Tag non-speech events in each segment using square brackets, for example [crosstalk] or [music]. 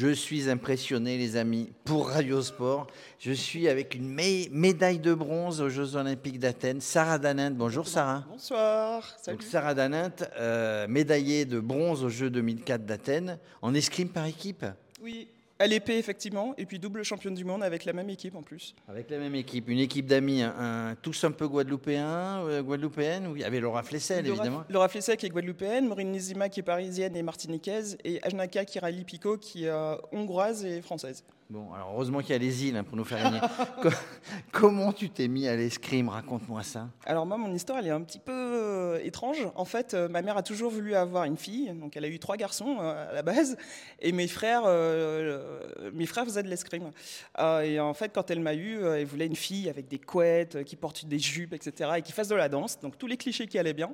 Je suis impressionné, les amis, pour Radio Sport. Je suis avec une médaille de bronze aux Jeux Olympiques d'Athènes. Sarah Danint, bonjour Sarah. Bonsoir. Salut. Donc Sarah Danint, euh, médaillée de bronze aux Jeux 2004 d'Athènes, en escrime par équipe? Oui, à l'épée, effectivement, et puis double championne du monde avec la même équipe en plus. Avec la même équipe, une équipe d'amis, un, tous un peu guadeloupéens, euh, guadeloupéennes, y avait Laura Flessel, évidemment. Laura Flessel qui est guadeloupéenne, Maureen Nizima qui est parisienne et martiniquaise, et Ajnaka Kirali Pico qui est euh, hongroise et française. Bon, alors heureusement qu'il y a les îles hein, pour nous faire gagner. [laughs] Comment tu t'es mis à l'escrime? Raconte-moi ça. Alors moi, mon histoire, elle est un petit peu euh, étrange. En fait, euh, ma mère a toujours voulu avoir une fille, donc elle a eu trois garçons euh, à la base, et mes frères, mes frères faisaient de l'escrime. et en fait, quand elle m'a eu, elle voulait une fille avec des couettes, qui porte des jupes, etc., et qui fasse de la danse. Donc tous les clichés qui allaient bien.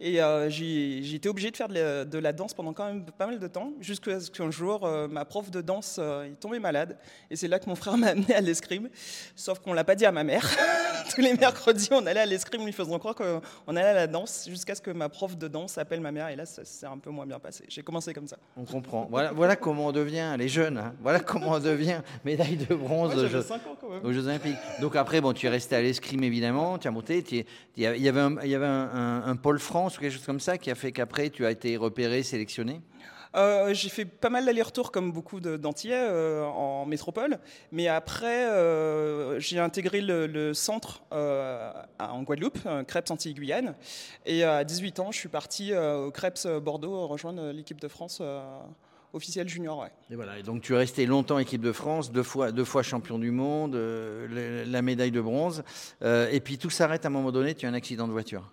Et j'ai été obligée de faire de la, danse pendant quand même pas mal de temps, jusqu'à ce qu'un jour, ma prof de danse est tombée malade. Et c'est là que mon frère [laughs] m'a amené à l'escrime. Sauf qu'on l'a pas dit à ma mère. [laughs] Tous les mercredis, on allait à l'escrime, lui faisant croire qu'on allait à la danse, jusqu'à ce que ma prof de danse appelle ma mère. Et là, ça s'est un peu moins bien passé. J'ai commencé comme ça. On comprend. Voilà, voilà comment on devient, les jeunes, hein. voilà comment on devient médaille de bronze aux, Jeux, aux, Jeux Olympiques. Donc après, bon, tu es resté à l'escrime, évidemment. Tu as monté. Il y avait, un, il y avait un, un pôle France ou quelque chose comme ça qui a fait qu'après, tu as été repéré, sélectionné? Euh, j'ai fait pas mal d'allers-retours comme beaucoup d'Antillais euh, en métropole, mais après euh, j'ai intégré le, centre en Guadeloupe, Crêpes Antilles-Guyane, et à 18 ans je suis parti au Crêpes Bordeaux rejoindre l'équipe de France officielle junior. Et voilà. Et donc tu es resté longtemps équipe de France, deux fois, deux fois champion du monde, la médaille de bronze. et puis tout s'arrête à un moment donné. Tu as un accident de voiture.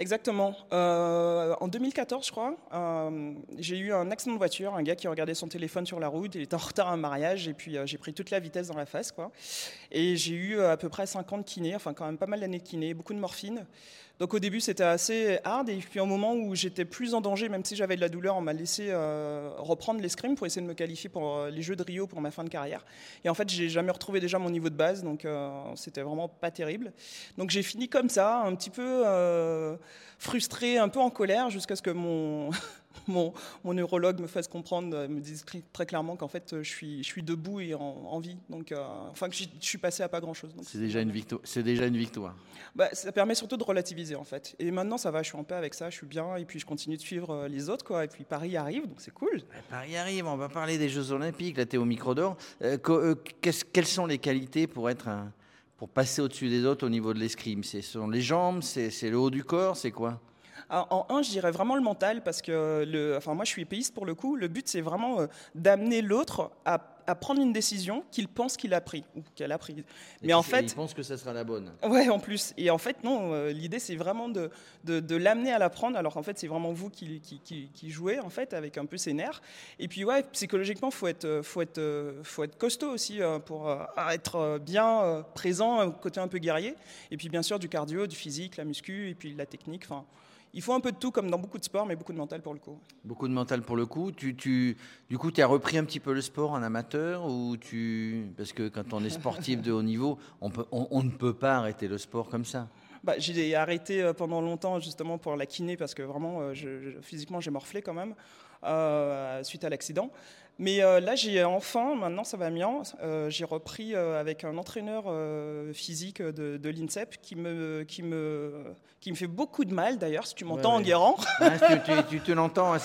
Exactement. Euh, en 2014, je crois, euh, j'ai eu un accident de voiture, un gars qui regardait son téléphone sur la route, il était en retard à un mariage, et puis euh, j'ai pris toute la vitesse dans la face. Quoi. Et j'ai eu à peu près 50 kinés, enfin quand même pas mal d'années de kiné, beaucoup de morphine. Donc au début, c'était assez hard. Et puis, au moment où j'étais plus en danger, même si j'avais de la douleur, on m'a laissé reprendre l'escrime pour essayer de me qualifier pour les Jeux de Rio pour ma fin de carrière. Et en fait, j'ai jamais retrouvé déjà mon niveau de base, donc c'était vraiment pas terrible. Donc j'ai fini comme ça, un petit peu frustré, un peu en colère, jusqu'à ce que [laughs] mon mon, neurologue me fasse comprendre, euh, me dise très clairement qu'en fait, je suis, je suis debout et en, vie. Donc, euh, enfin, que je suis passé à pas grand-chose. C'est déjà, une victoire. C'est déjà une victoire. Bah, ça permet surtout de relativiser, en fait. Et maintenant, ça va, je suis en paix avec ça, je suis bien. Et puis, je continue de suivre euh, les autres, quoi. Et puis, Paris arrive, donc c'est cool. Paris arrive, on va parler des Jeux Olympiques. Là, tu es au micro d'or. quelles sont les qualités pour être pour passer au-dessus des autres au niveau de l'escrime Ce sont les jambes, c'est le haut du corps, c'est quoi? En un, je dirais vraiment le mental, parce que le, enfin, moi je suis épéiste pour le coup. Le but, c'est vraiment euh, d'amener l'autre à, prendre une décision qu'il pense qu'il a pris ou qu'elle a pris. Mais en fait, il pense que ça sera la bonne. Ouais, en plus. Et en fait, non. Euh, l'idée, c'est vraiment de, de, l'amener à la prendre. Alors en fait, c'est vraiment vous qui, qui, qui, jouez en fait avec un peu ses nerfs. Et puis ouais, psychologiquement, faut être, faut être, faut être costaud aussi euh, pour être bien présent, côté un peu guerrier. Et puis bien sûr du cardio, du physique, la muscu et puis la technique. Enfin il faut un peu de tout, comme dans beaucoup de sports, mais beaucoup de mental pour le coup. Beaucoup de mental pour le coup. Tu, tu, du coup, tu as repris un petit peu le sport en amateur ou tu... Parce que quand on est sportif de haut niveau, on, peut, on, ne peut pas arrêter le sport comme ça? Bah, j'ai arrêté euh, pendant longtemps justement pour la kiné parce que vraiment, euh, physiquement, j'ai morflé quand même euh, suite à l'accident. Mais là, j'ai enfin, maintenant ça va bien, j'ai repris avec un entraîneur physique de, l'INSEP qui me, qui, me, qui me fait beaucoup de mal d'ailleurs, si tu m'entends en guérant. tu, te l'entends, hein,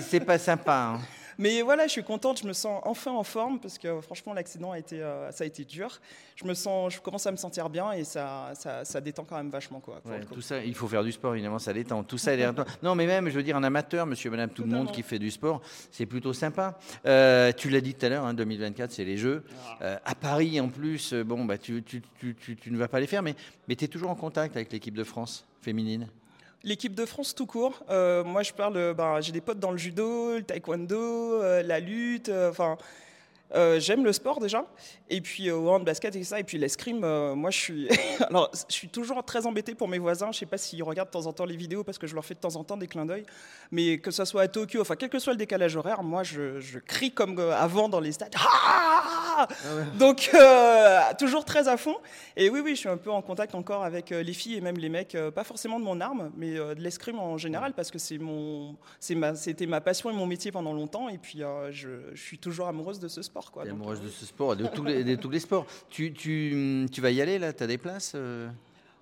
c'est pas sympa. Hein. Mais voilà, je suis contente, je me sens enfin en forme parce que franchement, l'accident a été, euh, ça a été dur. Je me sens, je commence à me sentir bien et ça, ça, détend quand même vachement quoi. tout ça, il faut faire du sport évidemment, ça détend. Tout ça, [laughs] non, mais même, je veux dire, un amateur, Monsieur, Madame, tout le monde qui fait du sport, c'est plutôt sympa. Euh, tu l'as dit tout à l'heure, hein, 2024, c'est les Jeux. Ah. Euh, à Paris, en plus, bon, bah, tu, tu, tu, tu, ne vas pas les faire, mais, mais tu es toujours en contact avec l'équipe de France féminine? L'équipe de France tout court. Euh, moi, je parle. Ben, j'ai des potes dans le judo, le taekwondo, euh, la lutte. Euh, enfin, j'aime le sport déjà. Et puis au hand basket et ça. Et puis l'escrime. moi, je suis. [laughs] Alors, je suis toujours très embêté pour mes voisins. Je sais pas s'ils regardent de temps en temps les vidéos parce que je leur fais de temps en temps des clins d'œil. Mais que ce soit à Tokyo, enfin, quel que soit le décalage horaire, moi, je, je crie comme avant dans les stades. Ah Ah [laughs] Donc, euh, toujours très à fond. Et oui, oui, je suis un peu en contact encore avec euh, les filles et même les mecs, euh, pas forcément de mon arme, mais de l'escrime en général, parce que c'est mon, ma, c'était ma passion et mon métier pendant longtemps. Et puis, je, je, suis toujours amoureuse de ce sport. Quoi. amoureuse de ce sport, de tous les, de tous les sports. Tu, tu, tu vas y aller là? Tu as des places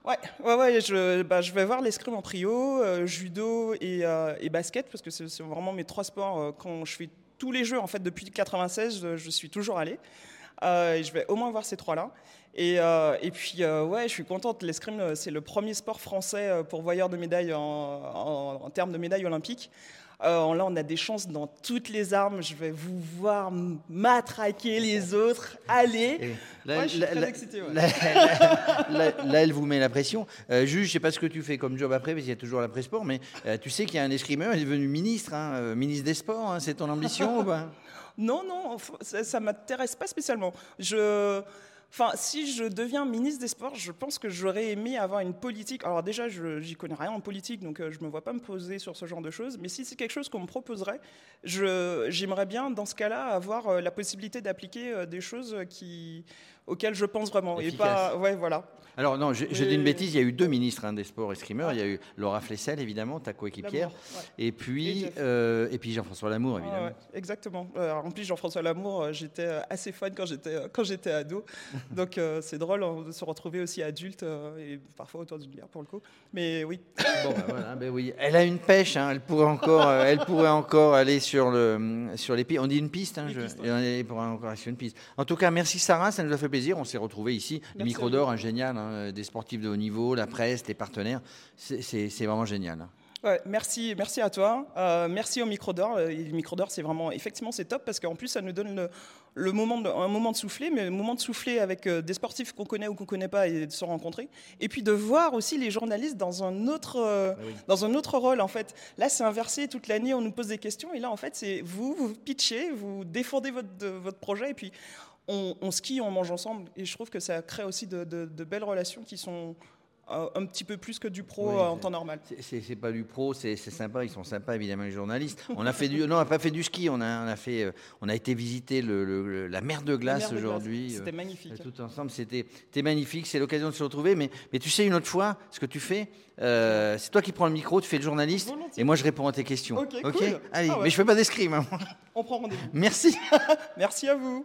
Ouais, ouais, ouais je, bah, je vais voir l'escrime en trio, judo et, et, basket, parce que c'est vraiment mes trois sports quand je fais tous les jeux, en fait, depuis 96, je, suis toujours allé. Euh, et je vais au moins voir ces trois-là. Et, euh, et, puis, euh, ouais, je suis contente. L'escrime, c'est le premier sport français pour voyeur de médailles en, en termes de médailles olympiques. Euh, là, on a des chances dans toutes les armes. Je vais vous voir matraquer les autres. Allez. Là, elle vous met la pression. Euh, juge, je sais pas ce que tu fais comme job après, parce qu'il y a toujours la sport, mais euh, tu sais qu'il y a un escrimeur, il est devenu ministre, hein, ministre des Sports. Hein, c'est ton ambition ou pas? [laughs] Non, non, ça, ne m'intéresse pas spécialement. Je Enfin, si je deviens ministre des Sports, je pense que j'aurais aimé avoir une politique. Alors déjà, je j'y connais rien en politique, donc euh, je ne me vois pas me poser sur ce genre de choses. Mais si c'est quelque chose qu'on me proposerait, j'aimerais bien, dans ce cas-là, avoir euh, la possibilité d'appliquer euh, des choses qui, auxquelles je pense vraiment. Et pas, ouais, voilà. Alors non, je, dis une bêtise, il y a eu deux ministres hein, des sports escrimeurs. Il y a eu Laura Flessel, évidemment, ta coéquipière, et puis, euh, et, puis Jean-François Lamour, évidemment. exactement. Euh, en plus, Jean-François Lamour, euh, j'étais assez fan quand j'étais quand j'étais ado. [laughs] Donc c'est drôle hein, de se retrouver aussi adulte et parfois autour d'une bière pour le coup. Mais oui. Bon, bah, voilà, ben oui. Elle a une pêche. Hein, elle pourrait encore, elle pourrait encore aller sur le sur les pistes. On dit une piste. Hein, je, Elle pourrait encore aller sur une piste. En tout cas, merci Sarah, ça nous a fait plaisir. On s'est retrouvés ici. Le micro d'or, génial. Hein, des sportifs de haut niveau, la presse, les partenaires. C'est vraiment génial. Ouais, merci, merci à toi. Euh, merci au micro d'or. Euh, le micro d'or, c'est vraiment, effectivement, c'est top parce qu'en plus, ça nous donne le, moment de, un moment de souffler, mais un moment de souffler avec euh, des sportifs qu'on connaît ou qu'on connaît pas et de se rencontrer. Et puis de voir aussi les journalistes dans un autre, ah dans un autre rôle. En fait, là, c'est inversé. Toute l'année, on nous pose des questions et là, en fait, c'est vous, vous pitchez, vous défendez votre, votre projet et puis on, skie, on mange ensemble. Et je trouve que ça crée aussi de, belles relations qui sont euh, un petit peu plus que du pro euh, en temps normal. C'est pas du pro, c'est sympa, ils sont sympas évidemment les journalistes. On a fait du, non, on n'a pas fait du ski, on a, on a fait, euh, on a été visiter le, la mer de glace aujourd'hui. C'était magnifique. Tout ensemble, c'était magnifique. C'est l'occasion de se retrouver, mais, mais tu sais une autre fois, ce que tu fais, c'est toi qui prends le micro, tu fais le journaliste, et moi je réponds à tes questions. Ok, Allez, ah mais je fais pas d'escrime. Hein. On prend rendez-vous. [laughs] Merci. Merci à vous.